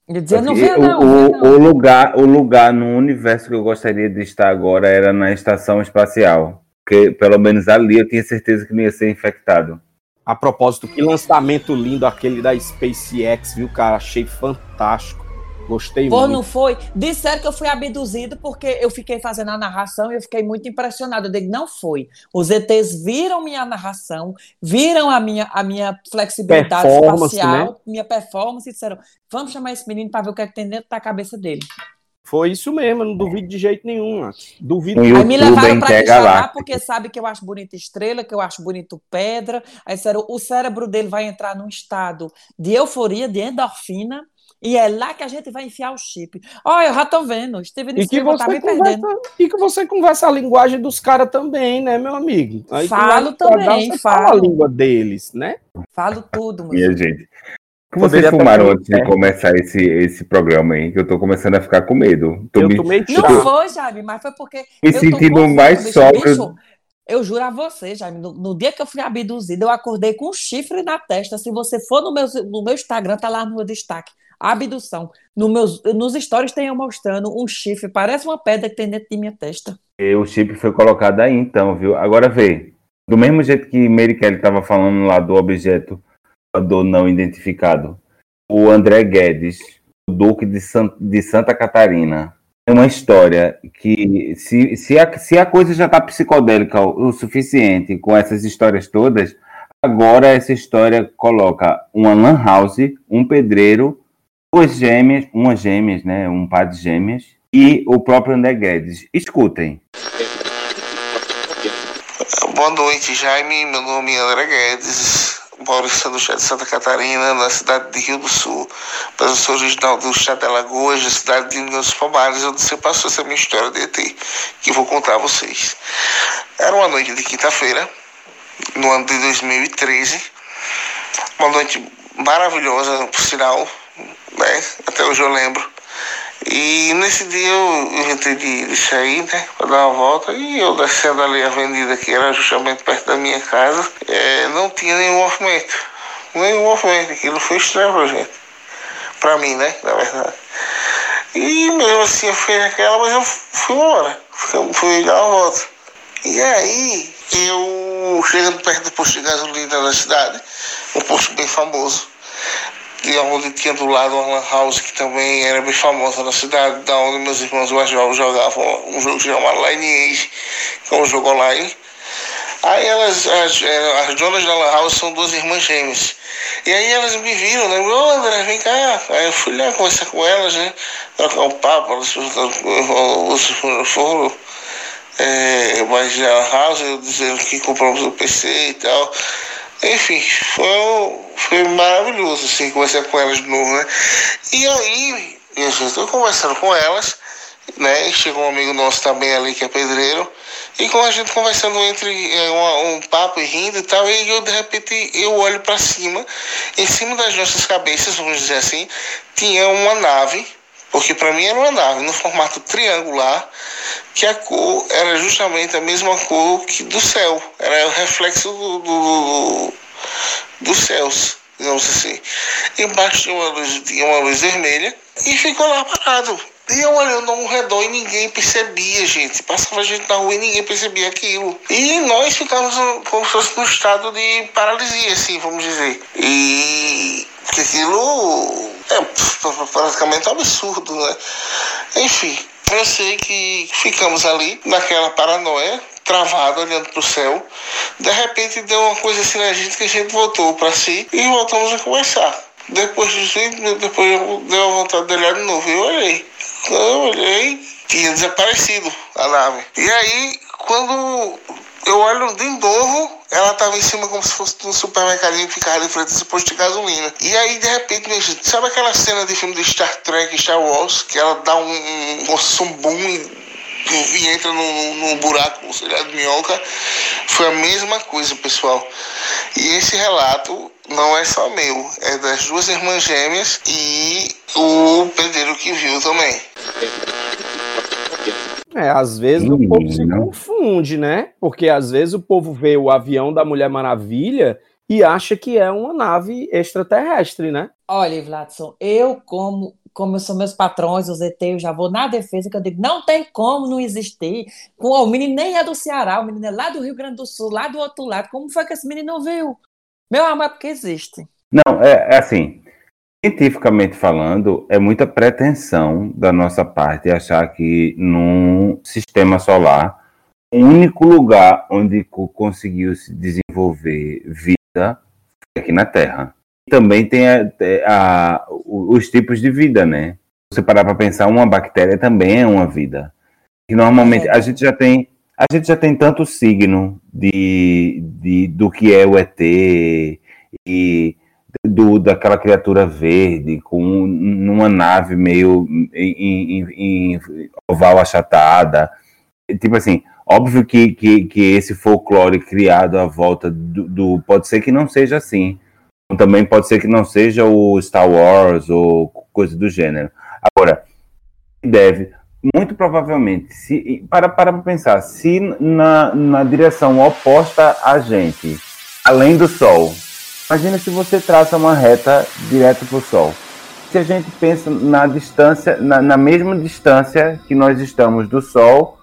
Eu dizia, não o, não, o- não. o lugar, o lugar no universo que eu gostaria de estar agora era na estação espacial. Porque pelo menos ali eu tinha certeza que não ia ser infectado. A propósito, que lançamento lindo aquele da SpaceX, viu, cara? Achei fantástico. Gostei Pô, muito. não foi? Disseram que eu fui abduzido porque eu fiquei fazendo a narração e eu fiquei muito impressionado. Eu digo, não foi. Os ETs viram minha narração, viram a minha, a minha flexibilidade Performance, espacial, né? minha performance, e disseram: vamos chamar esse menino para ver o que, é que tem dentro da cabeça dele. Foi isso mesmo, eu não duvido de jeito nenhum. Max. Duvido. No Aí me YouTube levaram para lá. porque sabe que eu acho bonita estrela, que eu acho bonito pedra. Aí disseram, o cérebro dele vai entrar num estado de euforia, de endorfina, e é lá que a gente vai enfiar o chip. Olha, eu já tô vendo, Steven E que, tá você me perdendo. conversa, e que você conversa a linguagem dos caras também, né, meu amigo? Aí Falo também, você fala a falo. língua deles, né? Falo tudo, meu Minha gente. O que vocês Poderia fumaram antes de começar esse, esse programa aí? Que eu tô começando a ficar com medo. Tô Eu me, tomei Não foi, Jaime, mas foi porque. me eu tô sentindo mais sóbrio. Eu juro a você, Jaime, no, no dia que eu fui abduzida, eu acordei com um chifre na testa. Se você for no meu, no meu Instagram, tá lá no meu destaque. Abdução. No meus, nos stories tem eu mostrando um chifre, parece uma pedra que tem dentro de minha testa. E o chip foi colocado aí então, viu? Agora vê. Do mesmo jeito que Mary Kelly estava falando lá do objeto do não identificado, o André Guedes, o Duque de, San- de Santa Catarina, tem uma história que, se, se, a, se a coisa já está psicodélica o suficiente com essas histórias todas, agora essa história coloca uma lan house, um pedreiro, duas gêmeas, umas gêmeas, né? Um par de gêmeas, e o próprio André Guedes. Escutem. Boa noite, Jaime. Meu nome é André Guedes. Em São José de Santa Catarina, na cidade de Rio do Sul. Mas eu sou original do estado de Alagoas, da cidade de dos Palmares, onde você passou essa minha história de ET, que vou contar a vocês. Era uma noite de quinta-feira, no ano de 2013. Uma noite maravilhosa, por sinal, né? Até hoje eu lembro. E nesse dia eu inventei de, de sair, né, para dar uma volta, e eu descendo ali a avenida que era justamente perto da minha casa, eh, não tinha nenhum movimento. Nenhum movimento, aquilo foi estranho pra gente. Pra mim, né, na verdade. E mesmo assim eu fui naquela, mas eu fui embora. Fui, fui dar uma volta. E aí, eu chegando perto do posto de gasolina da cidade, um posto bem famoso, e onde tinha do lado uma lan house que também era bem famosa na cidade, da onde meus irmãos mais jovens jogavam um jogo chamado Lineage, que é um jogo online. Aí elas, as, eh, as donas da lan house são duas irmãs gêmeas. E aí elas me viram, né? Ô André, vem cá. Aí eu fui lá conversar com elas, né? Trocar um papo, elas foram é, mas a house, eu dizendo que compramos o PC e tal. Enfim, foi, um- foi maravilhoso, assim, conversar com elas de novo, né? E aí, eu já estou conversando com elas, né? E chegou um amigo nosso também ali, que é pedreiro, e com a gente conversando entre é, uma- um papo e rindo e tal, e eu, de repente, eu olho para cima, em cima das nossas cabeças, vamos dizer assim, tinha uma nave, porque para mim era uma nave, no formato triangular, que a cor era justamente a mesma cor que do céu. Era o reflexo do, do, dos céus, digamos assim. Embaixo tinha uma luz, tinha uma luz vermelha e ficou lá parado. E eu olhando ao redor e ninguém percebia, gente. Passava gente na rua e ninguém percebia aquilo. E nós ficávamos como se fosse num estado de paralisia, assim, vamos dizer. E que aquilo é praticamente absurdo, né? Enfim, eu sei que ficamos ali naquela paranoia, travado, olhando para o céu. De repente deu uma coisa assim na gente que a gente voltou para si e voltamos a conversar. Depois de 20 minutos, depois deu a vontade de olhar de novo. Eu olhei. Eu olhei, tinha desaparecido a nave. E aí, quando eu olho de novo, ela tava em cima como se fosse um supermercadinho que ficava de frente a esse posto de gasolina. E aí, de repente, minha gente, sabe aquela cena de filme de Star Trek, Star Wars, que ela dá um, um, um boom e entra num, num buraco, sei lá, de minhoca. Foi a mesma coisa, pessoal. E esse relato não é só meu, é das duas irmãs gêmeas e o pedreiro que viu também. É, às vezes o povo se confunde, né? Porque às vezes o povo vê o avião da Mulher Maravilha e acha que é uma nave extraterrestre, né? Olha, Vladson, eu como como são meus patrões, os ET, eu já vou na defesa, que eu digo, não tem como não existir. O menino nem é do Ceará, o menino é lá do Rio Grande do Sul, lá do outro lado. Como foi que esse menino não viu? Meu amor, é porque existe. Não, é, é assim, cientificamente falando, é muita pretensão da nossa parte achar que num sistema solar, o único lugar onde conseguiu se desenvolver vida foi aqui na Terra também tem a, a, os tipos de vida, né? Você parar para pensar, uma bactéria também é uma vida. E normalmente a gente já tem a gente já tem tanto signo de, de do que é o ET e do, daquela criatura verde com numa nave meio em, em, em oval achatada. Tipo assim, óbvio que, que, que esse folclore criado à volta do, do pode ser que não seja assim também pode ser que não seja o Star Wars ou coisa do gênero. Agora, deve, muito provavelmente, se para para pensar, se na, na direção oposta a gente, além do Sol, imagina se você traça uma reta direto para o Sol. Se a gente pensa na distância, na, na mesma distância que nós estamos do Sol,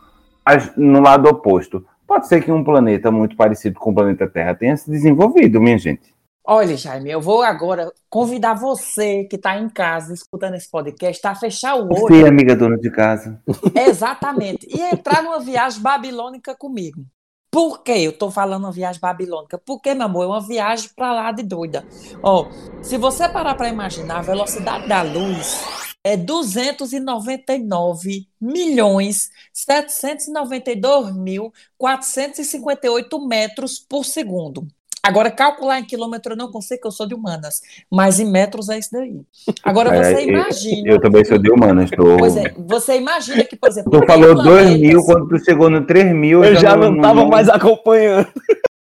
no lado oposto, pode ser que um planeta muito parecido com o planeta Terra tenha se desenvolvido, minha gente. Olha, Jaime, eu vou agora convidar você que está em casa escutando esse podcast a fechar o olho. Sim, amiga dona de casa. Exatamente. E entrar numa viagem babilônica comigo. Por que eu estou falando uma viagem babilônica? Porque, meu amor, é uma viagem para lá de doida. Ó, se você parar para imaginar, a velocidade da luz é 299 milhões 792 mil 458 metros por segundo. Agora, calcular em quilômetro eu não consigo, que eu sou de humanas, mas em metros é isso daí. Agora, é, você é, imagina. Eu, eu, também sou de humanas. Tô... Pois é, você imagina que, por exemplo. Tu falou 2 mil, quando tu chegou no 3 mil. Eu, eu já não estava mais acompanhando.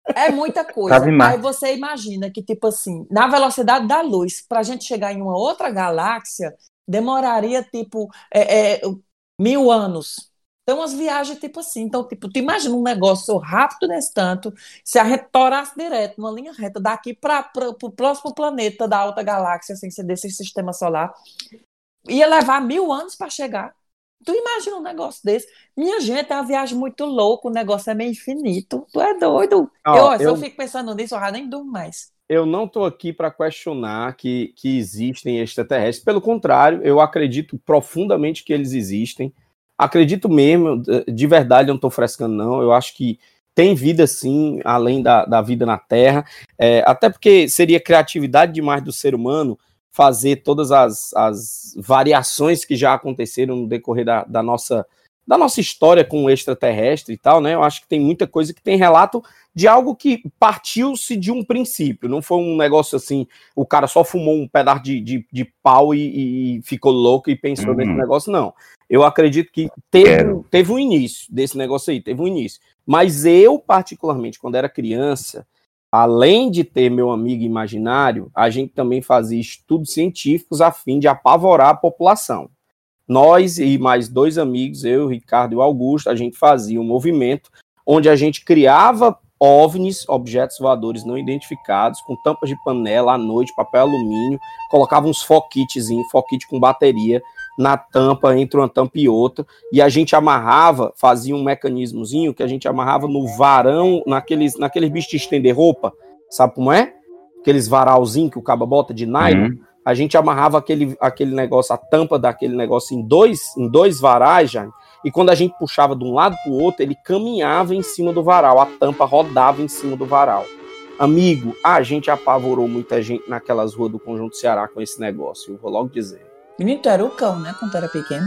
É muita coisa. Aí você imagina que, tipo assim, na velocidade da luz, para a gente chegar em uma outra galáxia, demoraria, tipo, é, é, mil anos. Então, umas viagens tipo assim. Então, tipo, tu imagina um negócio rápido nesse tanto, se a gente torasse direto, numa linha reta, daqui para o próximo planeta da alta galáxia, sem ser desse sistema solar, ia levar mil anos para chegar. Tu imagina um negócio desse? Minha gente, é uma viagem muito louca, o negócio é meio infinito. Tu é doido. Oh, eu, eu, eu fico pensando nisso, eu já nem durmo mais. Eu não estou aqui para questionar que, que existem extraterrestres. Pelo contrário, eu acredito profundamente que eles existem acredito mesmo, de verdade, eu não estou frescando, não. Eu acho que tem vida sim, além da, da vida na Terra, é, até porque seria criatividade demais do ser humano fazer todas as, as variações que já aconteceram no decorrer da, da, nossa, da nossa história com o extraterrestre e tal, né? Eu acho que tem muita coisa que tem relato de algo que partiu-se de um princípio, não foi um negócio assim, o cara só fumou um pedaço de, de, de pau e, e, ficou louco e pensou uhum. nesse negócio, não. Eu acredito que teve, teve um início desse negócio aí, teve um início. Mas eu, particularmente, quando era criança, além de ter meu amigo imaginário, a gente também fazia estudos científicos a fim de apavorar a população. Nós e mais dois amigos, eu, Ricardo e o Augusto, a gente fazia um movimento onde a gente criava OVNIs, objetos voadores não identificados, com tampas de panela à noite, papel alumínio, colocava uns foquites, foquite com bateria na tampa, entre uma tampa e outra, e a gente amarrava, fazia um mecanismozinho que a gente amarrava no varão, naqueles, naqueles bichos de estender roupa, sabe como é? Aqueles varalzinhos que o cabo bota de nylon, Uhum. a gente amarrava aquele, aquele negócio, a tampa daquele negócio em dois, em dois varais, já, e quando a gente puxava de um lado para o outro, ele caminhava em cima do varal, a tampa rodava em cima do varal. Amigo, a gente apavorou muita gente naquelas ruas do Conjunto Ceará com esse negócio, eu vou logo dizer. Menino, tu era o cão, né? Quando tu era pequeno.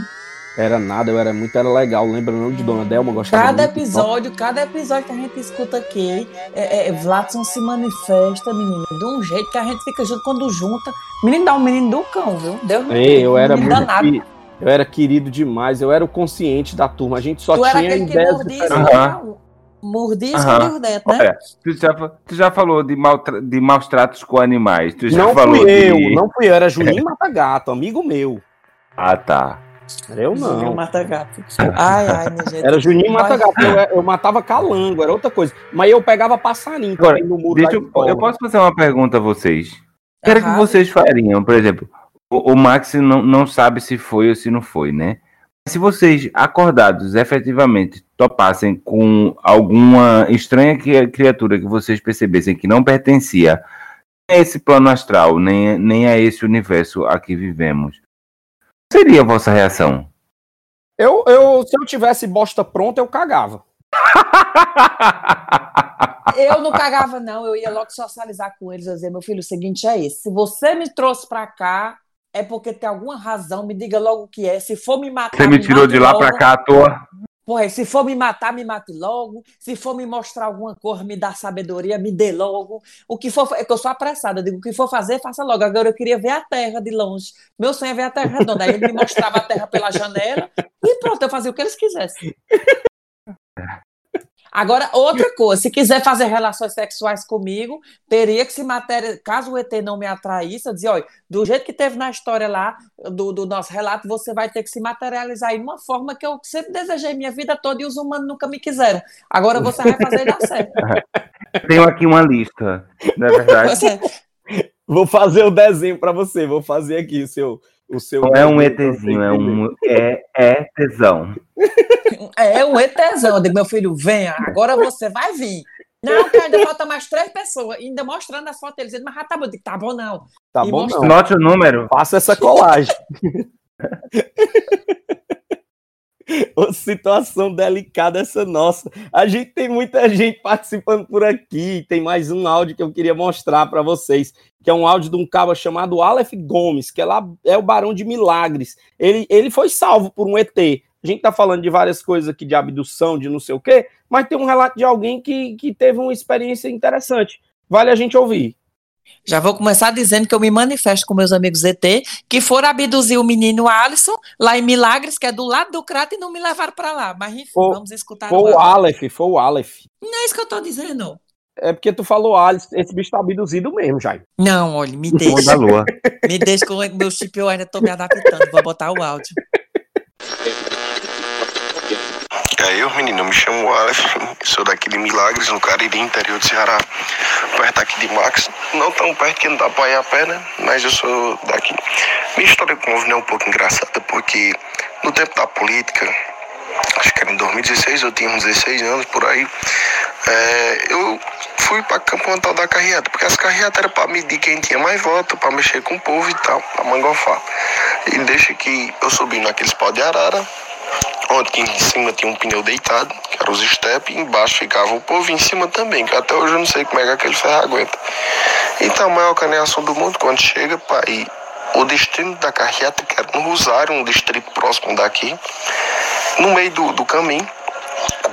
Era nada, eu era muito, era legal. Lembra não de Dona Delma? Gostava Cada muito. episódio, cada episódio que a gente escuta aqui, é, é, Vladson se manifesta, menino, de um jeito que a gente fica junto quando junta. Menino dá um menino do cão, viu? Deus me Ei, eu livre, era muito danado. querido, eu era querido demais, eu era o consciente da turma. A gente só Tu era tinha aquele que ideias. Aham. mordia e Aham. escondia os dentes, né? Olha, tu já, tu já falou de, maltra- de maus tratos com animais. Tu já Não falou fui eu, de... não fui eu, era Juninho [LAUGHS] Mata Gato, amigo meu. Ah, tá. Era eu Juninho não. Mata Gato. Ai, ai, minha gente. Era Juninho Mata Mas- Gato, eu, eu matava calango, era outra coisa. Mas eu pegava passarinho Agora, também no muro Deixa eu, eu posso fazer uma pergunta a vocês? O que era que Aham. vocês fariam? Por exemplo, o, o Max não, não sabe se foi ou se não foi, né? Se vocês, acordados, efetivamente topassem com alguma estranha cri- criatura que vocês percebessem que não pertencia a esse plano astral, nem, nem a esse universo a que vivemos, qual seria a vossa reação? Eu, eu, se eu tivesse bosta pronta, eu cagava. [LAUGHS] Eu não cagava, não. Eu ia logo socializar com eles. Eu dizer, meu filho, o seguinte é esse. Se você me trouxe pra cá, é porque tem alguma razão. Me diga logo o que é. Se for me matar, Você me tirou mate de lá logo. pra cá à toa? Porra, se for me matar, me mate logo. Se for me mostrar alguma cor, me dá sabedoria, me dê logo. O que for, é que eu sou apressada. Eu digo, o que for fazer, faça logo. Agora eu queria ver a terra de longe. Meu sonho é ver a terra redonda. Aí ele me mostrava a terra pela janela e pronto, eu fazia o que eles quisessem. Agora, outra coisa, se quiser fazer relações sexuais comigo, teria que se matéria, caso o ET não me atraísse, eu dizia, olha, do jeito que teve na história lá, do, do nosso relato, você vai ter que se materializar aí de uma forma que eu sempre desejei minha vida toda e os humanos nunca me quiseram. Agora você vai fazer e dar certo. [LAUGHS] Tenho aqui uma lista, não é verdade? Você- Vou fazer o desenho pra você, vou fazer aqui o seu. O seu Não é um ETzinho, é um é, é tesão. É um ETzão. Eu digo, meu filho, venha, agora você vai vir. Não, que ainda falta mais três pessoas. Ainda mostrando as fotos deles. Ele, Mas já tá bom. Eu digo, tá bom, não. Tá E bom, mostra- não. Note o número. Faça essa colagem. [LAUGHS] Ô, situação delicada essa nossa. A gente tem muita gente participando por aqui. Tem mais um áudio que eu queria mostrar para vocês, que é um áudio de um cabo chamado Aleph Gomes, que é lá é o Barão de Milagres. Ele, ele foi salvo por um ET. A gente tá falando de várias coisas aqui de abdução, de não sei o quê, mas tem um relato de alguém que, que teve uma experiência interessante. Vale a gente ouvir. Já vou começar dizendo que eu me manifesto com meus amigos ET, que foram abduzir o menino Alisson, lá em Milagres, que é do lado do crato, e não me levaram pra lá. Mas enfim, Foi- vamos escutar Foi o o áudio. Aleph, foi o Aleph. Não é isso que eu tô dizendo. É porque tu falou Alice, esse bicho tá abduzido mesmo, Jair. Não, olha, me deixa. da lua. [LAUGHS] Me deixa com o meu chip, eu ainda tô me adaptando. Vou botar o áudio. Eu, menino, me chamo Aleph, sou daqui de Milagres, no Cariri, interior do Ceará, perto aqui de Max. Não tão perto que não dá pra ir a pé, né? Mas eu sou daqui. Minha história com o é um pouco engraçada, porque no tempo da política, acho que era em 2016, eu tinha uns 16 anos por aí, é, eu fui pra campo uma tal da carreata, porque as carreatas eram pra medir quem tinha mais voto, pra mexer com o povo e tal, pra mangofar. E deixa que eu subi naqueles pau de arara, onde em cima tinha um pneu deitado, que era os step, e embaixo ficava o povo, em cima também, que até hoje eu não sei como é que aquele ferro aguenta. Então, a maior caneação do mundo, quando chega ir o destino da carreata, que era no Rosário, um distrito próximo daqui, no meio do, do caminho,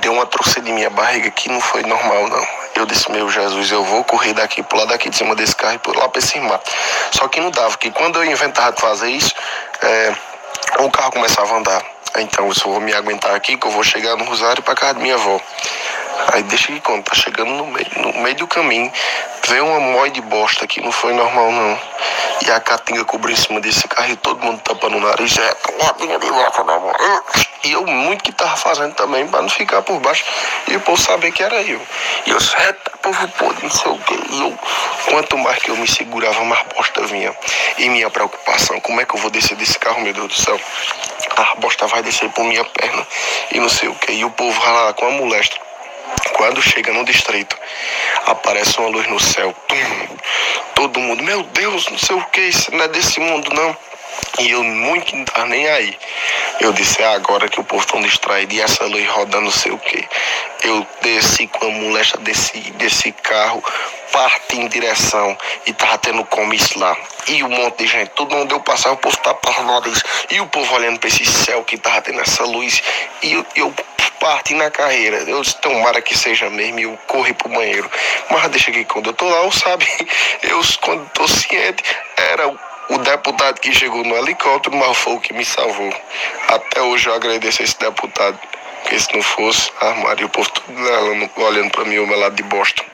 deu uma trouxa em minha barriga que não foi normal, não. Eu disse, meu Jesus, eu vou correr daqui, pular daqui de cima desse carro e pular pra esse mato. Só que não dava, porque quando eu inventava de fazer isso, é, o carro começava a andar. Então eu só vou me aguentar aqui, que eu vou chegar no Rosário pra casa da minha avó. Aí deixa que quando tá chegando no meio, no meio do caminho, vê uma mói de bosta que não foi normal não. E a caatinga cobriu em cima desse carro e todo mundo tapando o nariz. É, de mão. E eu muito que tava fazendo também pra não ficar por baixo. E o povo saber que era eu. E eu disse, eita, povo podre, não sei o quê. E eu, quanto mais que eu me segurava, mais bosta vinha. E minha preocupação, como é que eu vou descer desse carro, meu Deus do céu? A bosta vai descer por minha perna e não sei o que. E o povo vai lá com a moléstia. Quando chega no distrito, aparece uma luz no céu. Tum, todo mundo, meu Deus, não sei o que, isso não é desse mundo, não. E eu muito não tava nem aí. Eu disse, é agora que o povo tão distraído e essa luz rodando não sei o que. Eu desci com a molesta desse, desse carro, parti em direção e tava tendo comício lá. E um monte de gente, todo mundo eu passava, o povo tava passando nariz. E o povo olhando pra esse céu que tava tendo essa luz. E eu, eu parti na carreira. Eu disse, tomara que seja mesmo. E eu corri pro banheiro. Mas deixa que quando eu tô lá, eu sabe, [LAUGHS] eu quando tô ciente, era o o deputado que chegou no helicóptero, mas foi o que me salvou. Até hoje eu agradeço a esse deputado. Porque se não fosse, armaria o povo tudo olhando, olhando pra mim, o meu lado de bosta.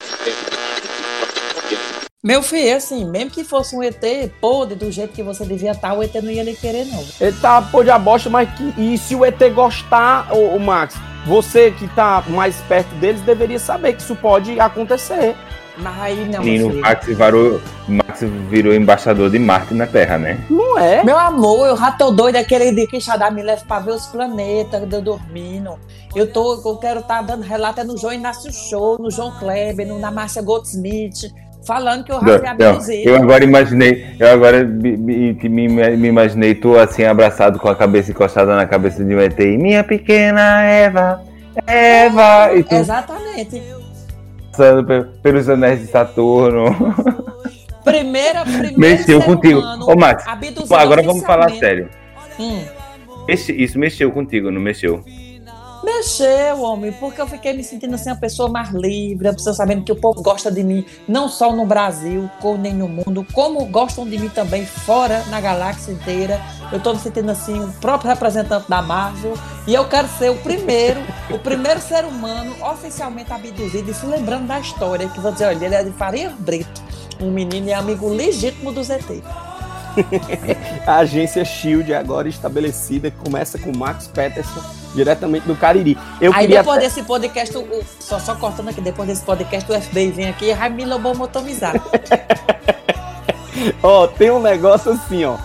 Meu filho, assim, mesmo que fosse um ET podre do jeito que você devia estar, o ET não ia lhe querer, não. Ele tá podre a bosta, mas que, e se o ET gostar, o Max, você que tá mais perto deles deveria saber que isso pode acontecer. Mas aí não, filho. Max virou, Max virou embaixador de Marte na Terra, né? Não é? Meu amor, eu já tô doido aquele dia que Xadá me leva pra ver os planetas, eu dormindo. Eu, tô, eu quero estar tá dando relato é no João Inácio Show, no João Kleber, no, na Márcia Goldsmith, falando que eu Não, abusei. eu agora imaginei, eu agora me, me, me, imaginei tu assim abraçado com a cabeça encostada na cabeça de um ET. e, Minha pequena Eva, Eva, e tu Exatamente. passando pe- pelos anéis de Saturno. [LAUGHS] Primeira, primeira Mexeu contigo. humano Ô Max, agora vamos falar sério. Hum. Esse- isso mexeu contigo, não mexeu? Mexeu, homem, porque eu fiquei me sentindo assim uma pessoa mais livre, uma pessoa sabendo que o povo gosta de mim, não só no Brasil, como nem no mundo, como gostam de mim também fora, na galáxia inteira. Eu tô me sentindo assim, o próprio representante da Marvel, e eu quero ser o primeiro, o primeiro ser humano oficialmente abduzido, e se lembrando da história, que vou dizer, olha, ele é de Faria Brito, um menino e amigo legítimo do ZT. [LAUGHS] A agência Shield agora estabelecida começa com Max Peterson diretamente do Cariri. Eu Aí depois até- desse podcast, o- só, só cortando aqui, depois desse podcast, o FBI vem aqui e vai me lobotomizar. [LAUGHS] Ó, tem um negócio assim, ó.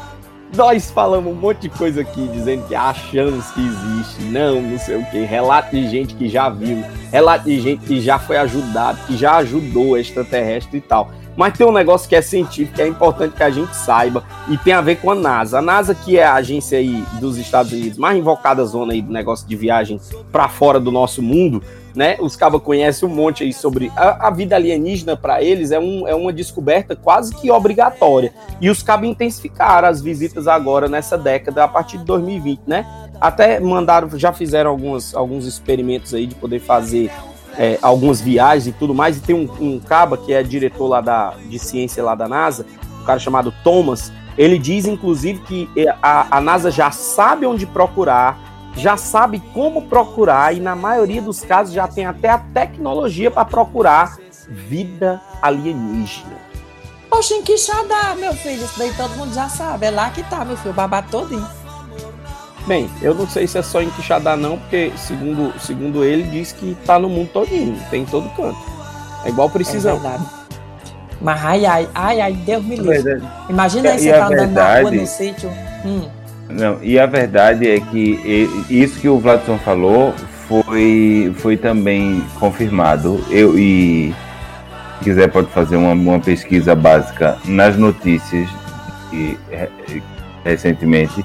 Nós falamos um monte de coisa aqui, dizendo que achamos que existe, não, não sei o que. Relato de gente que já viu, relato de gente que já foi ajudado, que já ajudou extraterrestre e tal. Mas tem um negócio que é científico, que é importante que a gente saiba, e tem a ver com a NASA. A NASA, que é a agência aí dos Estados Unidos mais invocada zona aí do negócio de viagem para fora do nosso mundo, né? Os cabas conhecem um monte aí sobre a, a vida alienígena para eles é, um, é uma descoberta quase que obrigatória. E os cabas intensificaram as visitas agora nessa década a partir de 2020, né? Até mandaram, já fizeram alguns, alguns experimentos aí de poder fazer é, algumas viagens e tudo mais. E tem um, um caba que é diretor lá da, de ciência lá da NASA, um cara chamado Thomas. Ele diz, inclusive, que é, a, a NASA já sabe onde procurar, já sabe como procurar e na maioria dos casos já tem até a tecnologia para procurar vida alienígena. Oxe, em Quixadá, meu filho, isso daí todo mundo já sabe. É lá que tá, meu filho, o babado todinho. Bem, eu não sei se é só em Quixadá não, porque segundo, segundo ele diz que tá no mundo todinho, tem em todo canto. É igual precisão. É verdade. Mas ai, ai, ai, ai, Deus me livre. verdade. Imagina aí E você tá andando na rua, no sítio. Hum. Não, e a verdade é que isso que o Vladson falou foi, foi também confirmado. Eu e se quiser pode fazer uma, uma pesquisa básica nas notícias e, re- recentemente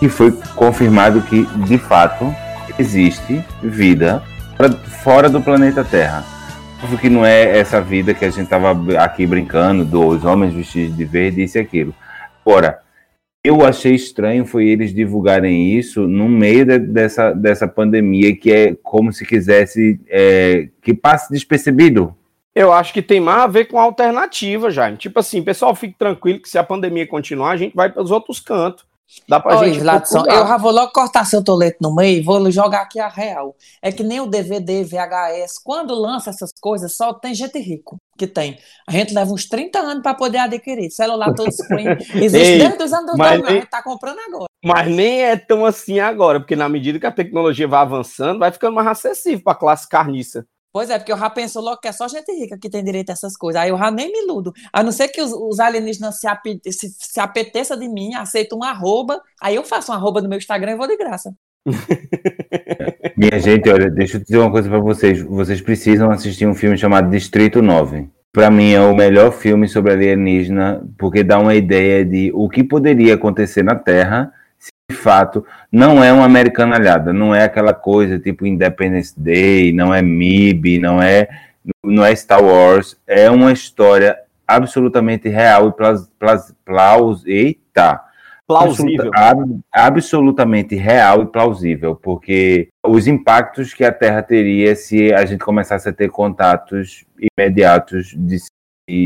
que foi confirmado que de fato existe vida pra- fora do planeta Terra. Óbvio que não é essa vida que a gente tava aqui brincando dos homens vestidos de verde isso e aquilo. Ora, eu achei estranho foi eles divulgarem isso no meio de- dessa, dessa pandemia, que é como se quisesse é, que passe despercebido. Eu acho que tem mais a ver com a alternativa, Jaime. Tipo assim, pessoal, fique tranquilo que se a pandemia continuar, a gente vai para os outros cantos. Dá pra Oi, gente Ladson, eu já vou logo cortar seu toleto no meio e vou jogar aqui a real. É que nem o DVD, VHS, quando lança essas coisas, só tem gente rico que tem. A gente leva uns 30 anos para poder adquirir. Celular todo screen. [LAUGHS] Existe Ei, desde os anos mas 2000, a nem- gente tá comprando agora. Mas nem é tão assim agora, porque na medida que a tecnologia vai avançando, vai ficando mais acessível pra classe carniça. Pois é, porque eu já penso logo que é só gente rica que tem direito a essas coisas. Aí eu já nem me iludo. A não ser que os, os alienígenas se, ape, se, se apeteçam de mim, aceitam um arroba, aí eu faço um arroba no meu Instagram e vou de graça. [LAUGHS] Minha gente, olha, deixa eu dizer uma coisa pra vocês. Vocês precisam assistir um filme chamado Distrito 9. Pra mim é o melhor filme sobre alienígena, porque dá uma ideia de o que poderia acontecer na Terra de fato não é uma americanalhada, não é aquela coisa tipo Independence Day, não é MIB, não é não é Star Wars, é uma história absolutamente real e plaus, plaus, plaus, eita, Plausível. Absoluta- ab- absolutamente real e plausível, porque os impactos que a Terra teria se a gente começasse a ter contatos imediatos de,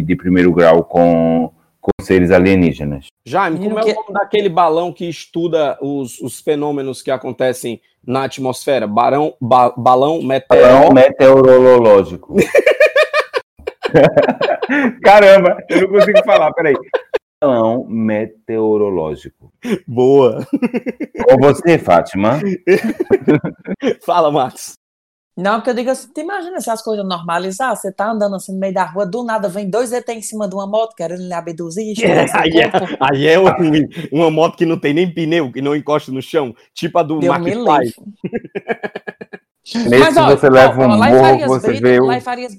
de primeiro grau com, com seres alienígenas. Jaime, como é o nome daquele balão que estuda os, os fenômenos que acontecem na atmosfera? Barão, ba- balão meteoro... Balão meteorológico. [LAUGHS] Caramba, eu não consigo [LAUGHS] falar, peraí. Balão meteorológico. Boa. Ou você, Fátima? [LAUGHS] Fala, Max. Não, porque eu digo assim, tu imagina se as coisas normalizar, você tá andando assim no meio da rua, do nada vem dois ET em cima de uma moto querendo lhe abduzir, seu [LAUGHS] aí, é, aí é uma, uma moto que não tem nem pneu, que não encosta no chão, tipo a do Deus Mac me Fly. Nesse você leva um lá em morro, Farias você Brito, vê o... Farias...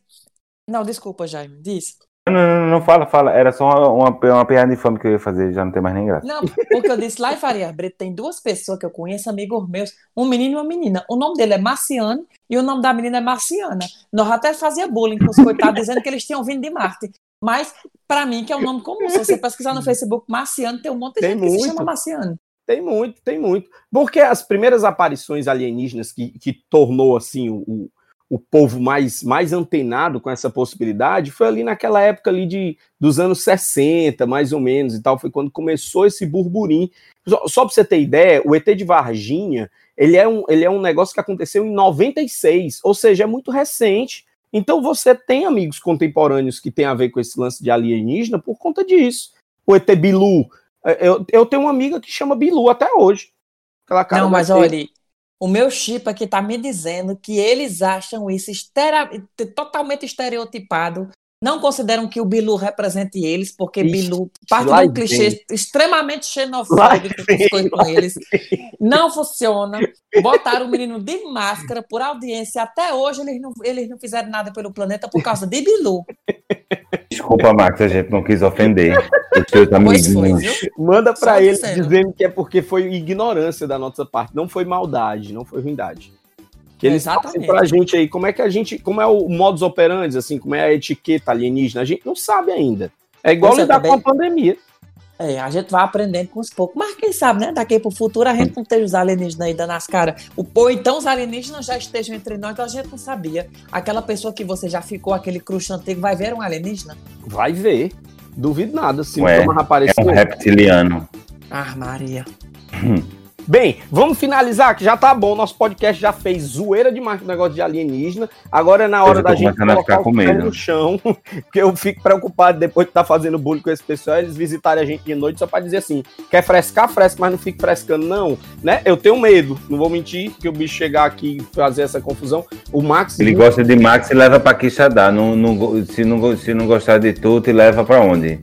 Não, desculpa, Jaime, diz. Não, não, não, fala, fala. Era só uma, uma, uma piada de fome que eu ia fazer, já não tem mais nem graça. Não, porque eu disse, lá em Faria Brito tem duas pessoas que eu conheço, amigos meus, um menino e uma menina. O nome dele é Marciano e o nome da menina é Marciana. Nós até fazia bullying com os coitados, dizendo que eles tinham vindo de Marte. Mas, pra mim, que é um nome comum, se você pesquisar no Facebook Marciano, tem um monte de Tem gente que se muito. chama Marciano. Tem muito, tem muito. Porque as primeiras aparições alienígenas que, que tornou assim o, o, povo mais, mais antenado com essa possibilidade foi ali naquela época ali de, dos anos 60, mais ou menos, e tal. Foi quando começou esse burburinho. Só, só para você ter ideia, o ET de Varginha, ele é, um, ele é um negócio que aconteceu em 96, ou seja, é muito recente. Então você tem amigos contemporâneos que tem a ver com esse lance de alienígena por conta disso. O ET Bilu, eu, eu tenho uma amiga que chama Bilu até hoje. Aquela cara Não, mas olha, o meu chip aqui tá me dizendo que eles acham isso totalmente estereotipado. Não consideram que o Bilu represente eles, porque Ixi, Bilu parte de um vem. clichê extremamente xenofóbico coisas lá com eles. Não funciona. Botaram o menino de máscara por audiência. Até hoje eles não, eles não fizeram nada pelo planeta por causa de Bilu. Desculpa, Max, a gente não quis ofender os amiguinhos. viu? Manda pra ele dizendo. dizendo que é porque foi ignorância da nossa parte, não foi maldade, não foi ruindade. Que eles Exatamente. pra gente aí, como é que a gente, como é o modus operandi, assim, como é a etiqueta alienígena, a gente não sabe ainda. É igual Pois é, lidar também. com a pandemia. É, a gente vai aprendendo com os poucos. Mas quem sabe, né? Daqui pro futuro a gente não esteja os alienígenas aí dando as caras. O- Ou então os alienígenas já estejam entre nós, então a gente não sabia. Aquela pessoa que você já ficou, aquele crush antigo, vai ver um alienígena? Vai ver. Duvido nada, se Ué, nunca mais é um reptiliano. Ah, Maria. [LAUGHS] Bem, vamos finalizar, que já tá bom. Nosso podcast já fez zoeira demais com o negócio de alienígena. Agora é na hora da gente colocar o pé no chão. [LAUGHS] Porque eu fico preocupado depois de estar fazendo bullying com esse pessoal, eles visitarem a gente de noite só pra dizer assim: quer frescar, fresca, mas não fique frescando, não. Né? Eu tenho medo, não vou mentir, que o bicho chegar aqui e fazer essa confusão. O Max. Ele gosta de Max e leva pra Quixadá. Não, não, se, não, se não gostar de tu, te leva pra onde?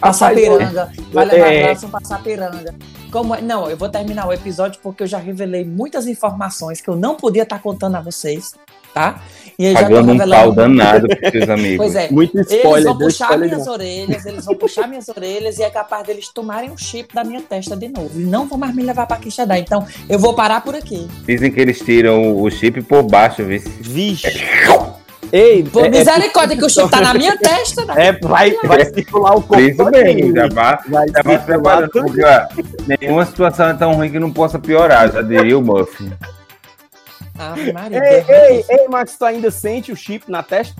Passar piranga. Vai levar é. abraço passar piranga. Como é- Não, eu vou terminar o episódio porque eu já revelei muitas informações que eu não podia estar contando a vocês, tá? E eu já tô Pagando um revelando. pau danado pros seus amigos. Pois é. Muito Eles spoiler, vão deu puxar spoiler minhas demais. orelhas, eles vão puxar minhas orelhas e é capaz deles tomarem um chip da minha testa de novo. E não vão mais me levar pra Quixadá. Então, eu vou parar por aqui. Dizem que eles tiram o chip por baixo, viu? Vixe. [LAUGHS] Ei, Por é- é- misericórdia, que o chip tá na minha testa. né? É, vai, vai circular o corpo. Isso mesmo, já vai, Vai já vai preparando, tudo. porque ó, nenhuma situação é tão ruim que não possa piorar, já diria o Muff. Maria. Ei, ei, ei, Max, tu ainda sente o chip na testa?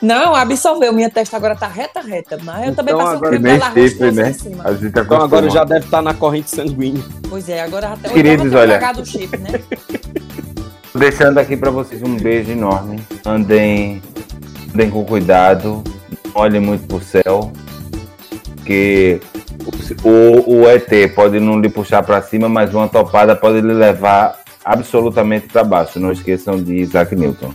Não, absolveu. Minha testa agora tá reta, reta. Mas eu também Então passei um creme chifre, rosto né? cima. A gente Então acostuma. agora já deve estar na corrente sanguínea. Pois é, agora até Queridos, eu olha. pagado o chip, né? [LAUGHS] Deixando aqui pra vocês um beijo enorme. Andem, andem com cuidado. Olhem muito pro céu. Porque o, o ET pode não lhe puxar pra cima, mas uma topada pode lhe levar absolutamente pra baixo. Não esqueçam de Isaac Newton.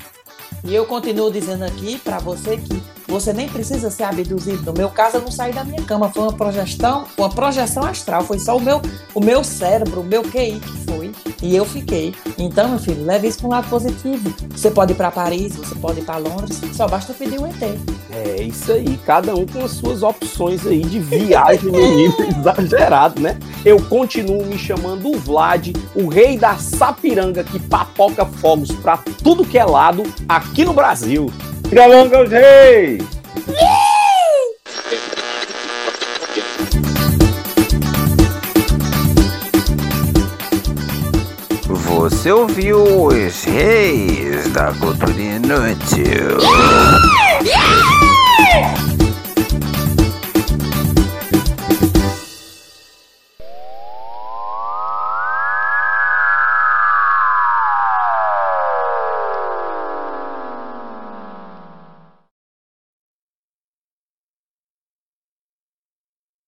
E eu continuo dizendo aqui pra você que você nem precisa ser abduzido. No meu caso, eu não saí da minha cama. Foi uma projeção, uma projeção astral. Foi só o meu, o meu cérebro, o meu QI que foi. E eu fiquei. Então, meu filho, leve isso para um lado positivo. Você pode ir para Paris, você pode ir para Londres. Só basta pedir um ET. É isso aí, cada um com as suas opções aí de viagem no nível [LAUGHS] exagerado, né? Eu continuo me chamando o Vlad, o rei da Sapiranga que papoca fogos pra tudo que é lado aqui no Brasil. Fica longa os reis! Você ouviu os reis da cultura inútil.